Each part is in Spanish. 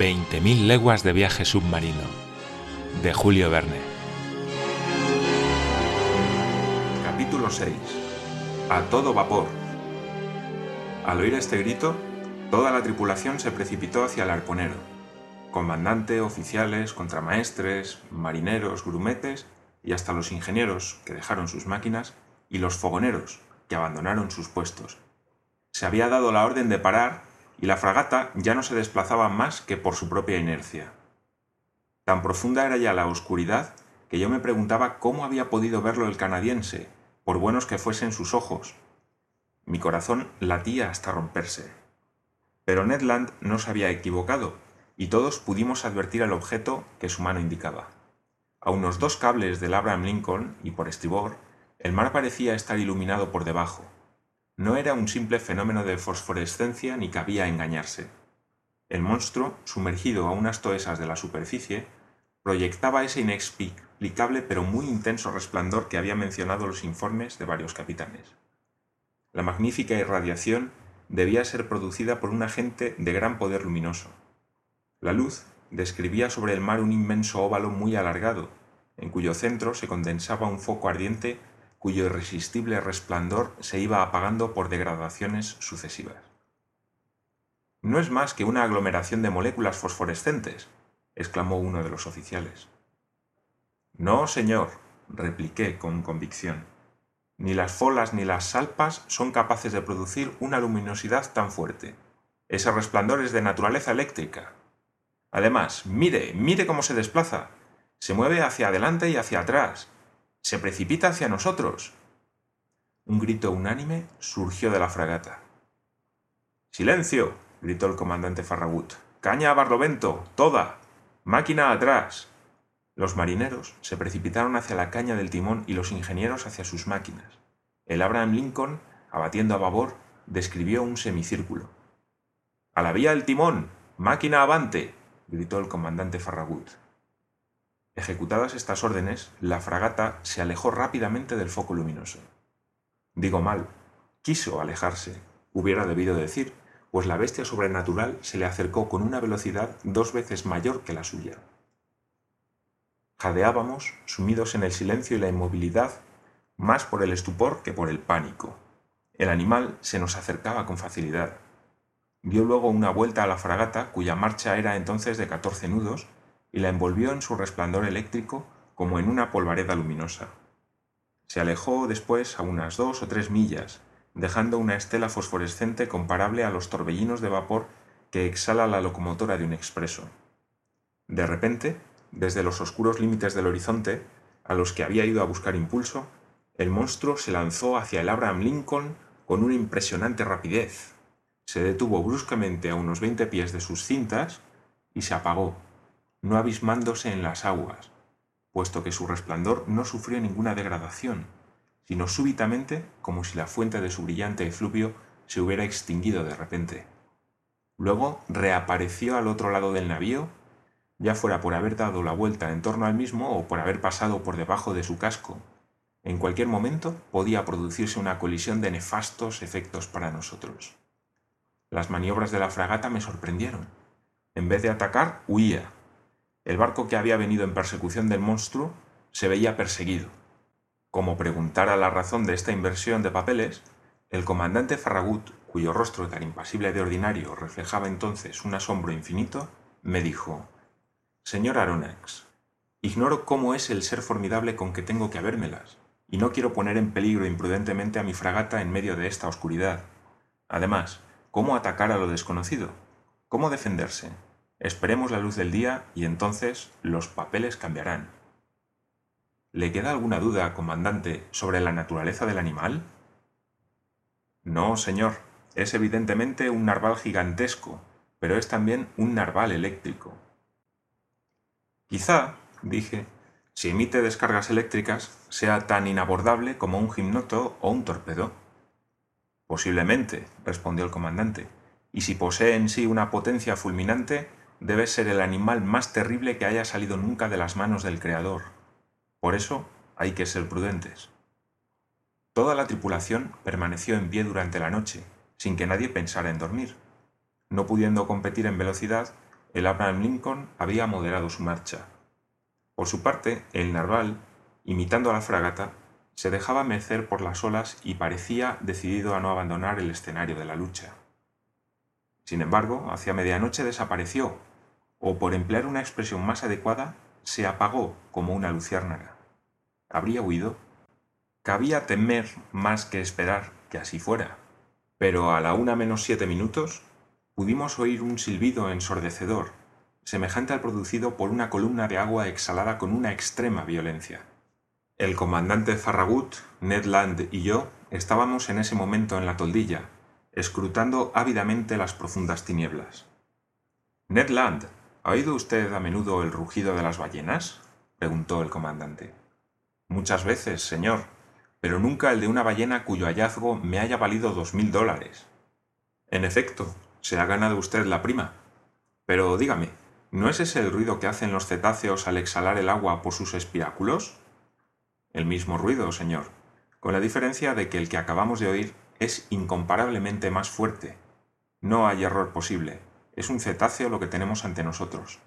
20.000 leguas de viaje submarino, de Julio Verne. Capítulo 6. A todo vapor. Al oír este grito, toda la tripulación se precipitó hacia el arponero. Comandante, oficiales, contramaestres, marineros, grumetes y hasta los ingenieros que dejaron sus máquinas y los fogoneros que abandonaron sus puestos. Se había dado la orden de parar y la fragata ya no se desplazaba más que por su propia inercia. Tan profunda era ya la oscuridad que yo me preguntaba cómo había podido verlo el canadiense, por buenos que fuesen sus ojos. Mi corazón latía hasta romperse. Pero Ned Land no se había equivocado, y todos pudimos advertir el objeto que su mano indicaba. A unos dos cables del Abraham Lincoln y por estribor, el mar parecía estar iluminado por debajo. No era un simple fenómeno de fosforescencia ni cabía engañarse. El monstruo, sumergido a unas toesas de la superficie, proyectaba ese inexplicable pero muy intenso resplandor que había mencionado los informes de varios capitanes. La magnífica irradiación debía ser producida por un agente de gran poder luminoso. La luz describía sobre el mar un inmenso óvalo muy alargado, en cuyo centro se condensaba un foco ardiente cuyo irresistible resplandor se iba apagando por degradaciones sucesivas. No es más que una aglomeración de moléculas fosforescentes, exclamó uno de los oficiales. No, señor, repliqué con convicción. Ni las folas ni las salpas son capaces de producir una luminosidad tan fuerte. Ese resplandor es de naturaleza eléctrica. Además, mire, mire cómo se desplaza. Se mueve hacia adelante y hacia atrás, se precipita hacia nosotros. Un grito unánime surgió de la fragata. ¡Silencio! gritó el comandante Farragut. ¡Caña a barlovento! ¡Toda! ¡Máquina atrás! Los marineros se precipitaron hacia la caña del timón y los ingenieros hacia sus máquinas. El Abraham Lincoln, abatiendo a babor, describió un semicírculo. ¡A la vía del timón! ¡Máquina avante! gritó el comandante Farragut. Ejecutadas estas órdenes, la fragata se alejó rápidamente del foco luminoso. Digo mal, quiso alejarse, hubiera debido decir, pues la bestia sobrenatural se le acercó con una velocidad dos veces mayor que la suya. Jadeábamos, sumidos en el silencio y la inmovilidad, más por el estupor que por el pánico. El animal se nos acercaba con facilidad. Dio luego una vuelta a la fragata, cuya marcha era entonces de catorce nudos, y la envolvió en su resplandor eléctrico como en una polvareda luminosa. Se alejó después a unas dos o tres millas, dejando una estela fosforescente comparable a los torbellinos de vapor que exhala la locomotora de un expreso. De repente, desde los oscuros límites del horizonte, a los que había ido a buscar impulso, el monstruo se lanzó hacia el Abraham Lincoln con una impresionante rapidez. Se detuvo bruscamente a unos veinte pies de sus cintas y se apagó, no abismándose en las aguas, puesto que su resplandor no sufrió ninguna degradación, sino súbitamente como si la fuente de su brillante efluvio se hubiera extinguido de repente. Luego reapareció al otro lado del navío, ya fuera por haber dado la vuelta en torno al mismo o por haber pasado por debajo de su casco. En cualquier momento podía producirse una colisión de nefastos efectos para nosotros. Las maniobras de la fragata me sorprendieron. En vez de atacar, huía, el barco que había venido en persecución del monstruo se veía perseguido. Como preguntara la razón de esta inversión de papeles, el comandante Farragut, cuyo rostro tan impasible de ordinario reflejaba entonces un asombro infinito, me dijo Señor Aronnax, ignoro cómo es el ser formidable con que tengo que habérmelas, y no quiero poner en peligro imprudentemente a mi fragata en medio de esta oscuridad. Además, ¿cómo atacar a lo desconocido? ¿Cómo defenderse? Esperemos la luz del día y entonces los papeles cambiarán. ¿Le queda alguna duda, comandante, sobre la naturaleza del animal? No, señor. Es evidentemente un narval gigantesco, pero es también un narval eléctrico. Quizá, dije, si emite descargas eléctricas, sea tan inabordable como un gimnoto o un torpedo. Posiblemente, respondió el comandante, y si posee en sí una potencia fulminante, debe ser el animal más terrible que haya salido nunca de las manos del Creador. Por eso hay que ser prudentes. Toda la tripulación permaneció en pie durante la noche, sin que nadie pensara en dormir. No pudiendo competir en velocidad, el Abraham Lincoln había moderado su marcha. Por su parte, el narval, imitando a la fragata, se dejaba mecer por las olas y parecía decidido a no abandonar el escenario de la lucha. Sin embargo, hacia medianoche desapareció, o por emplear una expresión más adecuada, se apagó como una luciérnaga. ¿Habría huido? Cabía temer más que esperar que así fuera. Pero a la una menos siete minutos pudimos oír un silbido ensordecedor, semejante al producido por una columna de agua exhalada con una extrema violencia. El comandante Farragut, Ned Land y yo estábamos en ese momento en la toldilla, escrutando ávidamente las profundas tinieblas. Ned Land, ¿ha oído usted a menudo el rugido de las ballenas? preguntó el comandante. Muchas veces, señor, pero nunca el de una ballena cuyo hallazgo me haya valido dos mil dólares. En efecto, se ha ganado usted la prima. Pero dígame, ¿no es ese el ruido que hacen los cetáceos al exhalar el agua por sus espiráculos? El mismo ruido, señor, con la diferencia de que el que acabamos de oír es incomparablemente más fuerte. No hay error posible. Es un cetáceo lo que tenemos ante nosotros.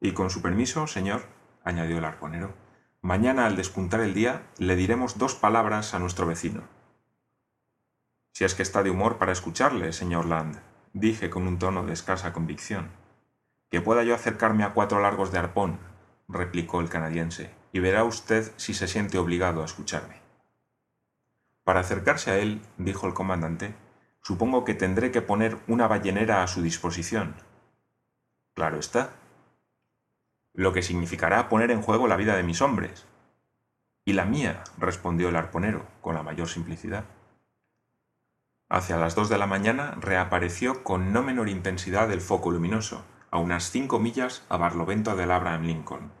Y con su permiso, señor, añadió el arconero, Mañana al despuntar el día le diremos dos palabras a nuestro vecino. Si es que está de humor para escucharle, señor Land, dije con un tono de escasa convicción. Que pueda yo acercarme a cuatro largos de arpón, replicó el canadiense, y verá usted si se siente obligado a escucharme. Para acercarse a él, dijo el comandante, supongo que tendré que poner una ballenera a su disposición. Claro está, lo que significará poner en juego la vida de mis hombres. Y la mía, respondió el arponero, con la mayor simplicidad. Hacia las dos de la mañana reapareció con no menor intensidad el foco luminoso, a unas cinco millas a barlovento del Abraham Lincoln.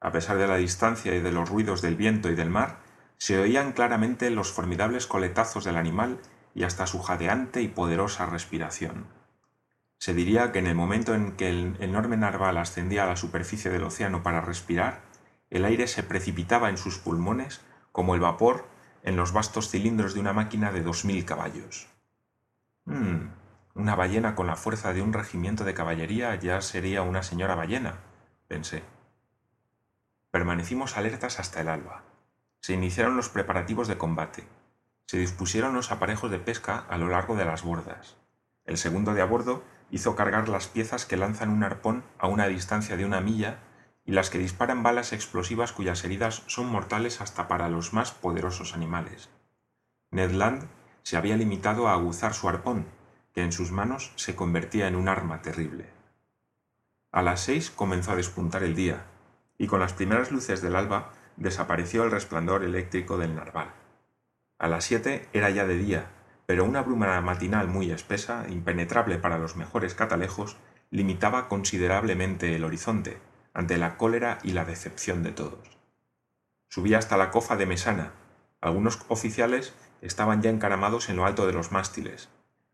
A pesar de la distancia y de los ruidos del viento y del mar, se oían claramente los formidables coletazos del animal y hasta su jadeante y poderosa respiración. Se diría que en el momento en que el enorme narval ascendía a la superficie del océano para respirar, el aire se precipitaba en sus pulmones como el vapor en los vastos cilindros de una máquina de dos mil caballos. Hmm, una ballena con la fuerza de un regimiento de caballería ya sería una señora ballena, pensé. Permanecimos alertas hasta el alba. Se iniciaron los preparativos de combate. Se dispusieron los aparejos de pesca a lo largo de las bordas. El segundo de a bordo hizo cargar las piezas que lanzan un arpón a una distancia de una milla y las que disparan balas explosivas cuyas heridas son mortales hasta para los más poderosos animales. Ned Land se había limitado a aguzar su arpón, que en sus manos se convertía en un arma terrible. A las seis comenzó a despuntar el día, y con las primeras luces del alba desapareció el resplandor eléctrico del narval. A las siete era ya de día, pero una bruma matinal muy espesa, impenetrable para los mejores catalejos, limitaba considerablemente el horizonte, ante la cólera y la decepción de todos. Subía hasta la cofa de Mesana. Algunos oficiales estaban ya encaramados en lo alto de los mástiles.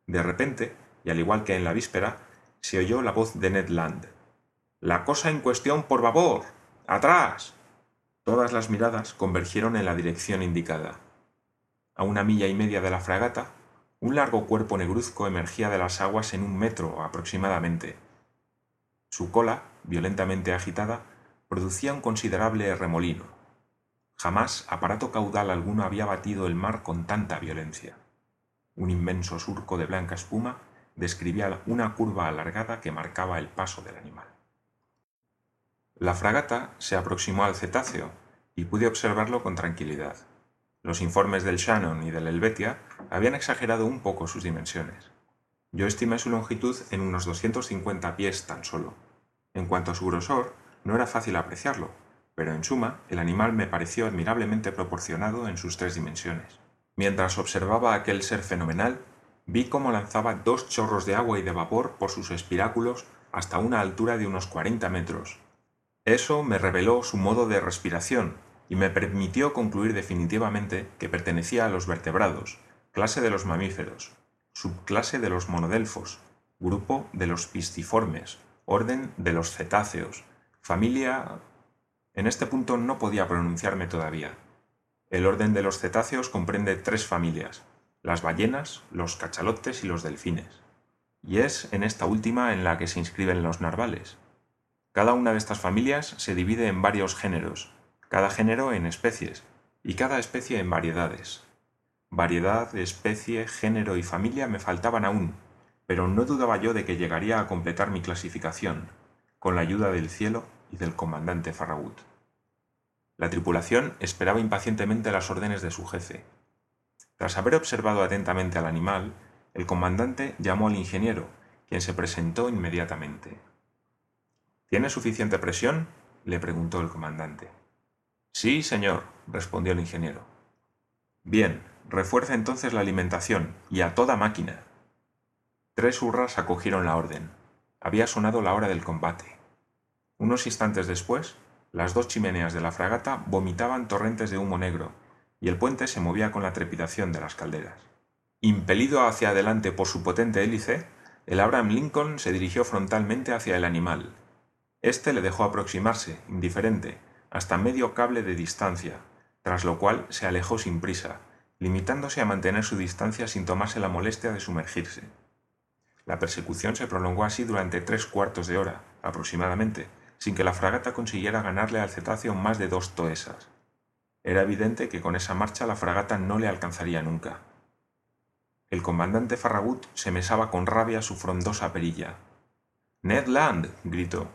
De repente, y al igual que en la víspera, se oyó la voz de Ned Land. La cosa en cuestión por babor. ¡Atrás! Todas las miradas convergieron en la dirección indicada. A una milla y media de la fragata, un largo cuerpo negruzco emergía de las aguas en un metro aproximadamente. Su cola, violentamente agitada, producía un considerable remolino. Jamás aparato caudal alguno había batido el mar con tanta violencia. Un inmenso surco de blanca espuma describía una curva alargada que marcaba el paso del animal. La fragata se aproximó al cetáceo y pude observarlo con tranquilidad. Los informes del Shannon y del Helvetia habían exagerado un poco sus dimensiones. Yo estimé su longitud en unos 250 pies tan solo. En cuanto a su grosor, no era fácil apreciarlo, pero en suma, el animal me pareció admirablemente proporcionado en sus tres dimensiones. Mientras observaba aquel ser fenomenal, vi cómo lanzaba dos chorros de agua y de vapor por sus espiráculos hasta una altura de unos 40 metros. Eso me reveló su modo de respiración, y me permitió concluir definitivamente que pertenecía a los vertebrados, clase de los mamíferos, subclase de los monodelfos, grupo de los pisciformes, orden de los cetáceos, familia... En este punto no podía pronunciarme todavía. El orden de los cetáceos comprende tres familias, las ballenas, los cachalotes y los delfines. y es en esta última en la que se inscriben los narvales. Cada una de estas familias se divide en varios géneros, cada género en especies, y cada especie en variedades. Variedad, especie, género y familia me faltaban aún, pero no dudaba yo de que llegaría a completar mi clasificación, con la ayuda del cielo y del comandante Farragut. La tripulación esperaba impacientemente las órdenes de su jefe. Tras haber observado atentamente al animal, el comandante llamó al ingeniero, quien se presentó inmediatamente. ¿Tiene suficiente presión? le preguntó el comandante. Sí, señor, respondió el ingeniero. Bien, refuerce entonces la alimentación, y a toda máquina. Tres hurras acogieron la orden. Había sonado la hora del combate. Unos instantes después, las dos chimeneas de la fragata vomitaban torrentes de humo negro, y el puente se movía con la trepidación de las calderas. Impelido hacia adelante por su potente hélice, el Abraham Lincoln se dirigió frontalmente hacia el animal. Este le dejó aproximarse, indiferente, hasta medio cable de distancia, tras lo cual se alejó sin prisa, limitándose a mantener su distancia sin tomarse la molestia de sumergirse. La persecución se prolongó así durante tres cuartos de hora, aproximadamente, sin que la fragata consiguiera ganarle al cetáceo más de dos toesas. Era evidente que con esa marcha la fragata no le alcanzaría nunca. El comandante Farragut se mesaba con rabia su frondosa perilla. Ned Land. gritó.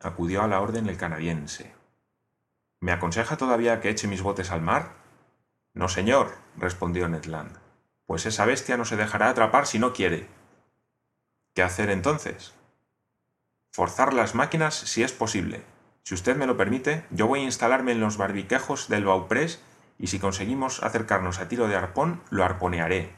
Acudió a la orden el canadiense. ¿Me aconseja todavía que eche mis botes al mar? No, señor, respondió Ned Land. Pues esa bestia no se dejará atrapar si no quiere. ¿Qué hacer entonces? Forzar las máquinas si es posible. Si usted me lo permite, yo voy a instalarme en los barbiquejos del Bauprés y si conseguimos acercarnos a tiro de arpón, lo arponearé.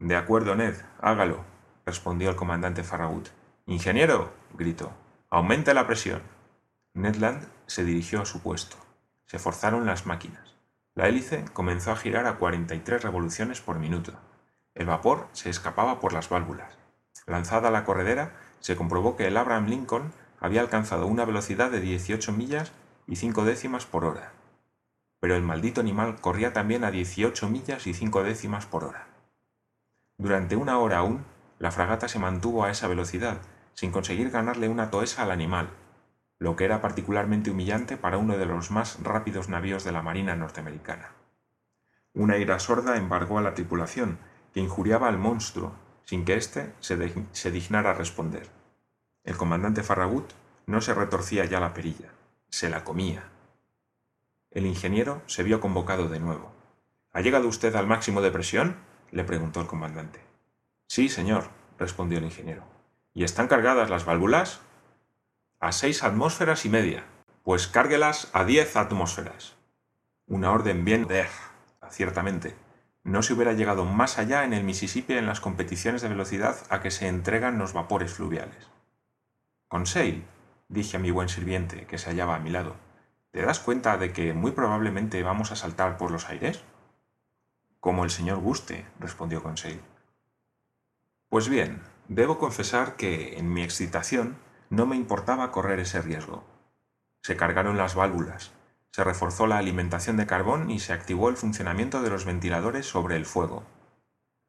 De acuerdo, Ned, hágalo, respondió el comandante Farragut. Ingeniero, gritó, aumente la presión. Ned Land se dirigió a su puesto. Se forzaron las máquinas. La hélice comenzó a girar a 43 revoluciones por minuto. El vapor se escapaba por las válvulas. Lanzada la corredera, se comprobó que el Abraham Lincoln había alcanzado una velocidad de 18 millas y 5 décimas por hora. Pero el maldito animal corría también a 18 millas y 5 décimas por hora. Durante una hora aún, la fragata se mantuvo a esa velocidad, sin conseguir ganarle una toesa al animal, lo que era particularmente humillante para uno de los más rápidos navíos de la Marina norteamericana. Una ira sorda embargó a la tripulación, que injuriaba al monstruo, sin que éste se, se dignara responder. El comandante Farragut no se retorcía ya la perilla, se la comía. El ingeniero se vio convocado de nuevo. ¿Ha llegado usted al máximo de presión? le preguntó el comandante. Sí, señor, respondió el ingeniero. ¿Y están cargadas las válvulas? A seis atmósferas y media, pues cárguelas a diez atmósferas. Una orden bien de... ciertamente. No se hubiera llegado más allá en el Mississippi en las competiciones de velocidad a que se entregan los vapores fluviales. Conseil, dije a mi buen sirviente, que se hallaba a mi lado, ¿te das cuenta de que muy probablemente vamos a saltar por los aires? Como el señor guste, respondió Conseil. Pues bien, debo confesar que, en mi excitación, no me importaba correr ese riesgo. Se cargaron las válvulas, se reforzó la alimentación de carbón y se activó el funcionamiento de los ventiladores sobre el fuego.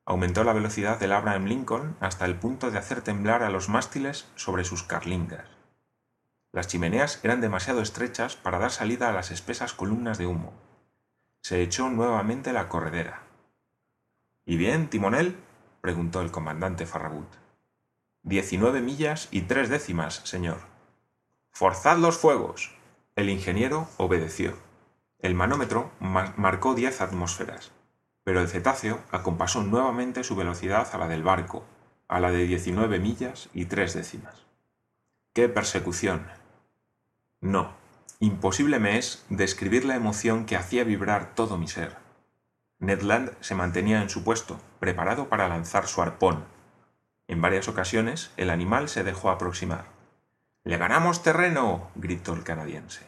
Aumentó la velocidad del Abraham Lincoln hasta el punto de hacer temblar a los mástiles sobre sus carlingas. Las chimeneas eran demasiado estrechas para dar salida a las espesas columnas de humo. Se echó nuevamente la corredera. ¿Y bien, timonel? preguntó el comandante Farragut. Diecinueve millas y tres décimas, señor. Forzad los fuegos. El ingeniero obedeció. El manómetro marcó diez atmósferas, pero el cetáceo acompasó nuevamente su velocidad a la del barco, a la de diecinueve millas y tres décimas. ¡Qué persecución! No, imposible me es describir la emoción que hacía vibrar todo mi ser. Ned Land se mantenía en su puesto, preparado para lanzar su arpón, en varias ocasiones el animal se dejó aproximar. ¡Le ganamos terreno! gritó el canadiense.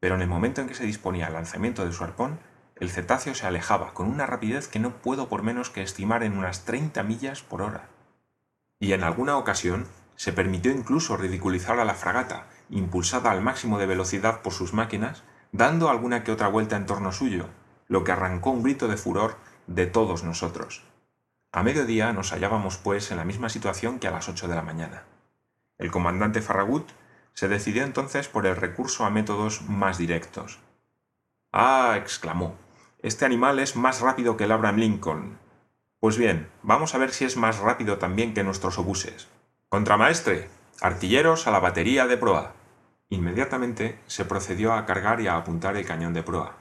Pero en el momento en que se disponía al lanzamiento de su arpón, el cetáceo se alejaba con una rapidez que no puedo por menos que estimar en unas treinta millas por hora. Y en alguna ocasión se permitió incluso ridiculizar a la fragata, impulsada al máximo de velocidad por sus máquinas, dando alguna que otra vuelta en torno suyo, lo que arrancó un grito de furor de todos nosotros. A mediodía nos hallábamos, pues, en la misma situación que a las ocho de la mañana. El comandante Farragut se decidió entonces por el recurso a métodos más directos. Ah, exclamó, este animal es más rápido que el Abraham Lincoln. Pues bien, vamos a ver si es más rápido también que nuestros obuses. Contramaestre, artilleros a la batería de proa. Inmediatamente se procedió a cargar y a apuntar el cañón de proa.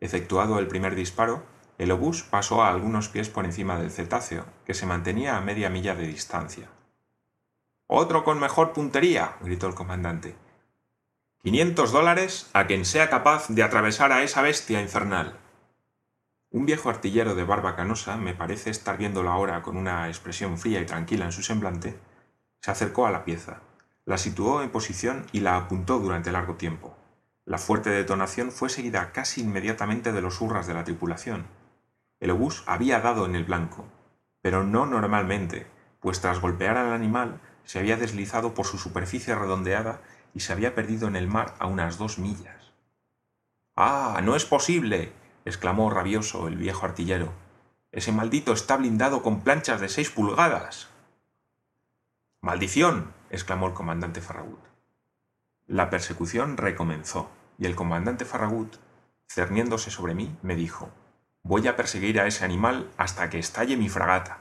Efectuado el primer disparo, el obús pasó a algunos pies por encima del cetáceo, que se mantenía a media milla de distancia. Otro con mejor puntería, gritó el comandante. Quinientos dólares a quien sea capaz de atravesar a esa bestia infernal. Un viejo artillero de barba canosa, me parece estar viéndolo ahora con una expresión fría y tranquila en su semblante, se acercó a la pieza, la situó en posición y la apuntó durante largo tiempo. La fuerte detonación fue seguida casi inmediatamente de los hurras de la tripulación, el obús había dado en el blanco, pero no normalmente, pues tras golpear al animal se había deslizado por su superficie redondeada y se había perdido en el mar a unas dos millas. ¡Ah! no es posible. exclamó rabioso el viejo artillero. Ese maldito está blindado con planchas de seis pulgadas. ¡Maldición! exclamó el comandante Farragut. La persecución recomenzó, y el comandante Farragut, cerniéndose sobre mí, me dijo Voy a perseguir a ese animal hasta que estalle mi fragata.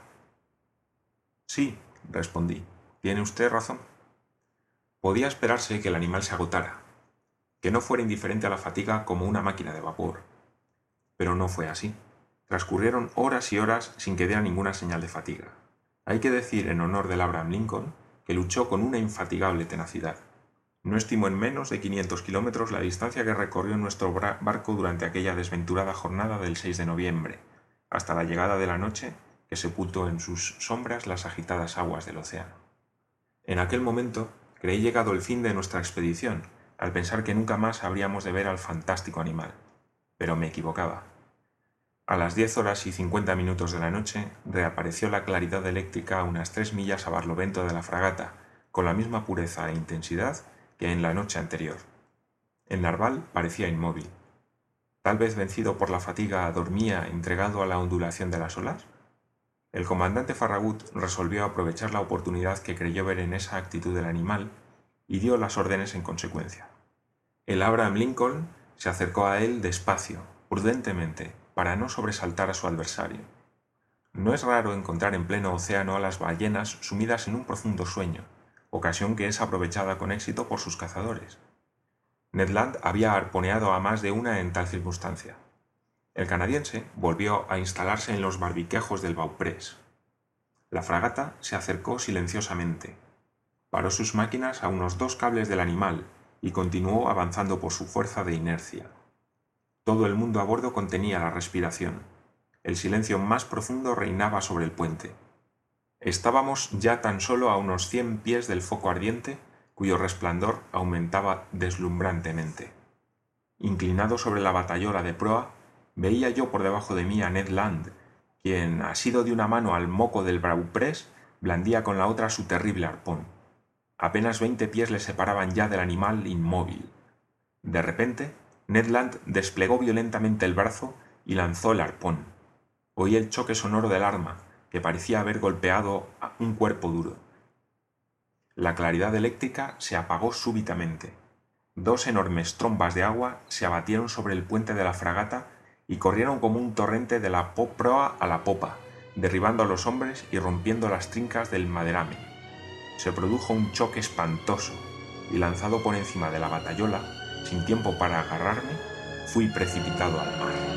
Sí, respondí. Tiene usted razón. Podía esperarse que el animal se agotara, que no fuera indiferente a la fatiga como una máquina de vapor. Pero no fue así. Transcurrieron horas y horas sin que diera ninguna señal de fatiga. Hay que decir en honor del Abraham Lincoln que luchó con una infatigable tenacidad. No estimo en menos de 500 kilómetros la distancia que recorrió nuestro barco durante aquella desventurada jornada del 6 de noviembre, hasta la llegada de la noche que sepultó en sus sombras las agitadas aguas del océano. En aquel momento creí llegado el fin de nuestra expedición, al pensar que nunca más habríamos de ver al fantástico animal. Pero me equivocaba. A las diez horas y cincuenta minutos de la noche reapareció la claridad eléctrica a unas tres millas a barlovento de la fragata, con la misma pureza e intensidad que en la noche anterior. El narval parecía inmóvil. Tal vez vencido por la fatiga dormía entregado a la ondulación de las olas. El comandante Farragut resolvió aprovechar la oportunidad que creyó ver en esa actitud del animal y dio las órdenes en consecuencia. El Abraham Lincoln se acercó a él despacio, prudentemente, para no sobresaltar a su adversario. No es raro encontrar en pleno océano a las ballenas sumidas en un profundo sueño, ocasión que es aprovechada con éxito por sus cazadores. Ned Land había arponeado a más de una en tal circunstancia. El canadiense volvió a instalarse en los barbiquejos del Bauprés. La fragata se acercó silenciosamente. Paró sus máquinas a unos dos cables del animal y continuó avanzando por su fuerza de inercia. Todo el mundo a bordo contenía la respiración. El silencio más profundo reinaba sobre el puente. Estábamos ya tan solo a unos cien pies del foco ardiente, cuyo resplandor aumentaba deslumbrantemente. Inclinado sobre la batayola de proa, veía yo por debajo de mí a Ned Land, quien, asido de una mano al moco del Brauprés, blandía con la otra su terrible arpón. Apenas veinte pies le separaban ya del animal inmóvil. De repente, Ned Land desplegó violentamente el brazo y lanzó el arpón. Oí el choque sonoro del arma, que parecía haber golpeado un cuerpo duro. La claridad eléctrica se apagó súbitamente. Dos enormes trombas de agua se abatieron sobre el puente de la fragata y corrieron como un torrente de la proa a la popa, derribando a los hombres y rompiendo las trincas del maderame. Se produjo un choque espantoso y lanzado por encima de la batayola, sin tiempo para agarrarme, fui precipitado al mar.